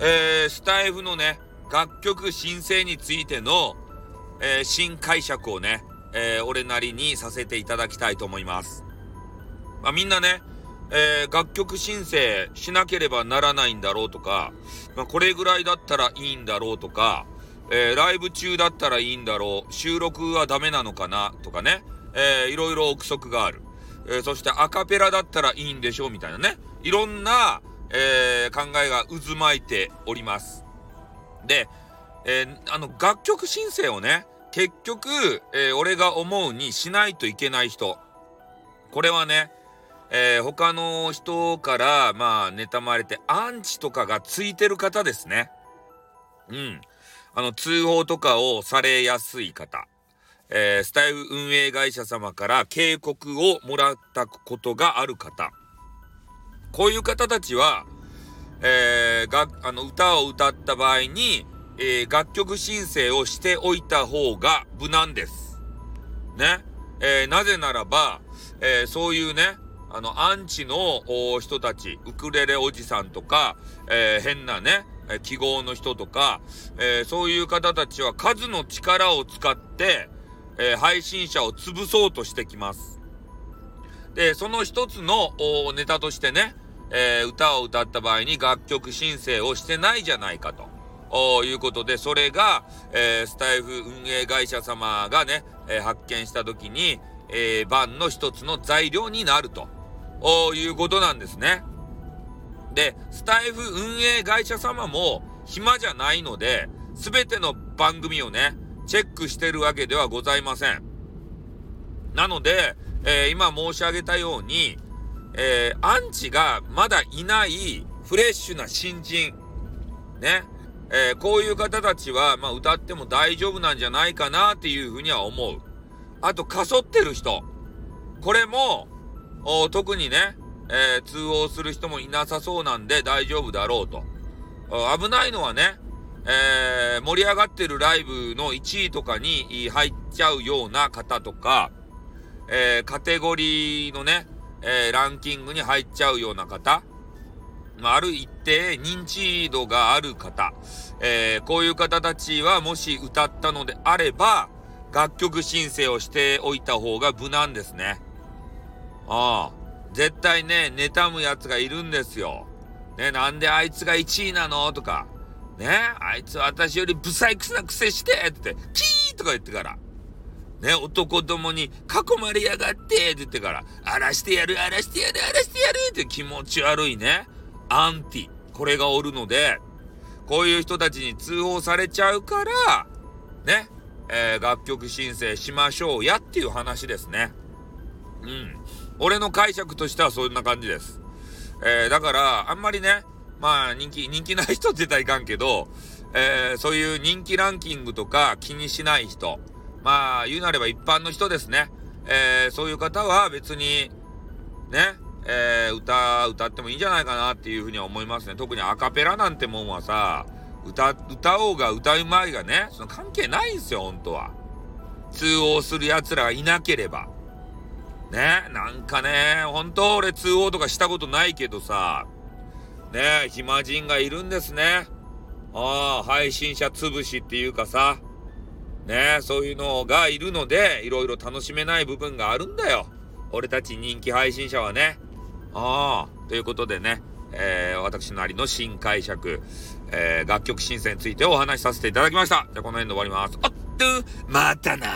えー、スタイフのね、楽曲申請についての、えー、新解釈をね、えー、俺なりにさせていただきたいと思います。まあ、みんなね、えー、楽曲申請しなければならないんだろうとか、まあ、これぐらいだったらいいんだろうとか、えー、ライブ中だったらいいんだろう、収録はダメなのかなとかね、えー、いろいろ憶測がある。えー、そしてアカペラだったらいいんでしょうみたいなね、いろんな、えー、考えが渦巻いております。で、えー、あの、楽曲申請をね、結局、えー、俺が思うにしないといけない人。これはね、えー、他の人から、まあ、妬まれて、アンチとかがついてる方ですね。うん。あの、通報とかをされやすい方。えー、スタイル運営会社様から警告をもらったことがある方。こういう方たちは、えー、が、あの、歌を歌った場合に、えー、楽曲申請をしておいた方が無難です。ね。えー、なぜならば、えー、そういうね、あの、アンチの人たち、ウクレレおじさんとか、えー、変なね、記号の人とか、えー、そういう方たちは数の力を使って、えー、配信者を潰そうとしてきます。で、その一つのネタとしてね、えー、歌を歌った場合に楽曲申請をしてないじゃないかということで、それが、えー、スタイフ運営会社様がね、えー、発見した時に、えー、バンの一つの材料になるということなんですね。で、スタイフ運営会社様も暇じゃないので、すべての番組をね、チェックしてるわけではございません。なので、えー、今申し上げたように、えー、アンチがまだいないフレッシュな新人、ね、えー、こういう方たちは、まあ、歌っても大丈夫なんじゃないかなっていうふうには思う。あと、かそってる人。これも、特にね、えー、通報する人もいなさそうなんで大丈夫だろうと。危ないのはね、えー、盛り上がってるライブの1位とかに入っちゃうような方とか、えー、カテゴリーのね、えー、ランキングに入っちゃうような方、まあ、ある一定認知度がある方、えー、こういう方たちはもし歌ったのであれば、楽曲申請をしておいた方が無難ですね。ああ。絶対ね、妬む奴がいるんですよ。ね、なんであいつが1位なの？とか。ね、あいつ私よりブサイクスな癖してって、キーとか言ってから。ね、男どもに囲まれやがってって言ってから、荒らしてやる、荒らしてやる、荒らしてやるって気持ち悪いね、アンティ、これがおるので、こういう人たちに通報されちゃうから、ね、えー、楽曲申請しましょうやっていう話ですね。うん。俺の解釈としてはそんな感じです。えー、だから、あんまりね、まあ人気、人気ない人って言ったらいかんけど、えー、そういう人気ランキングとか気にしない人、まあ言うなれば一般の人ですね。えー、そういう方は別に、ね、えー、歌、歌ってもいいんじゃないかなっていうふうには思いますね。特にアカペラなんてもんはさ、歌、歌おうが歌うまいがね、その関係ないんですよ、本当は。通報する奴らがいなければ。ね、なんかね、本当俺通報とかしたことないけどさ、ね、暇人がいるんですね。ああ、配信者潰しっていうかさ、ね、そういうのがいるので、いろいろ楽しめない部分があるんだよ。俺たち人気配信者はね。ああ、ということでね、えー、私なりの新解釈、えー、楽曲申請についてお話しさせていただきました。じゃあこの辺で終わります。あっと、またな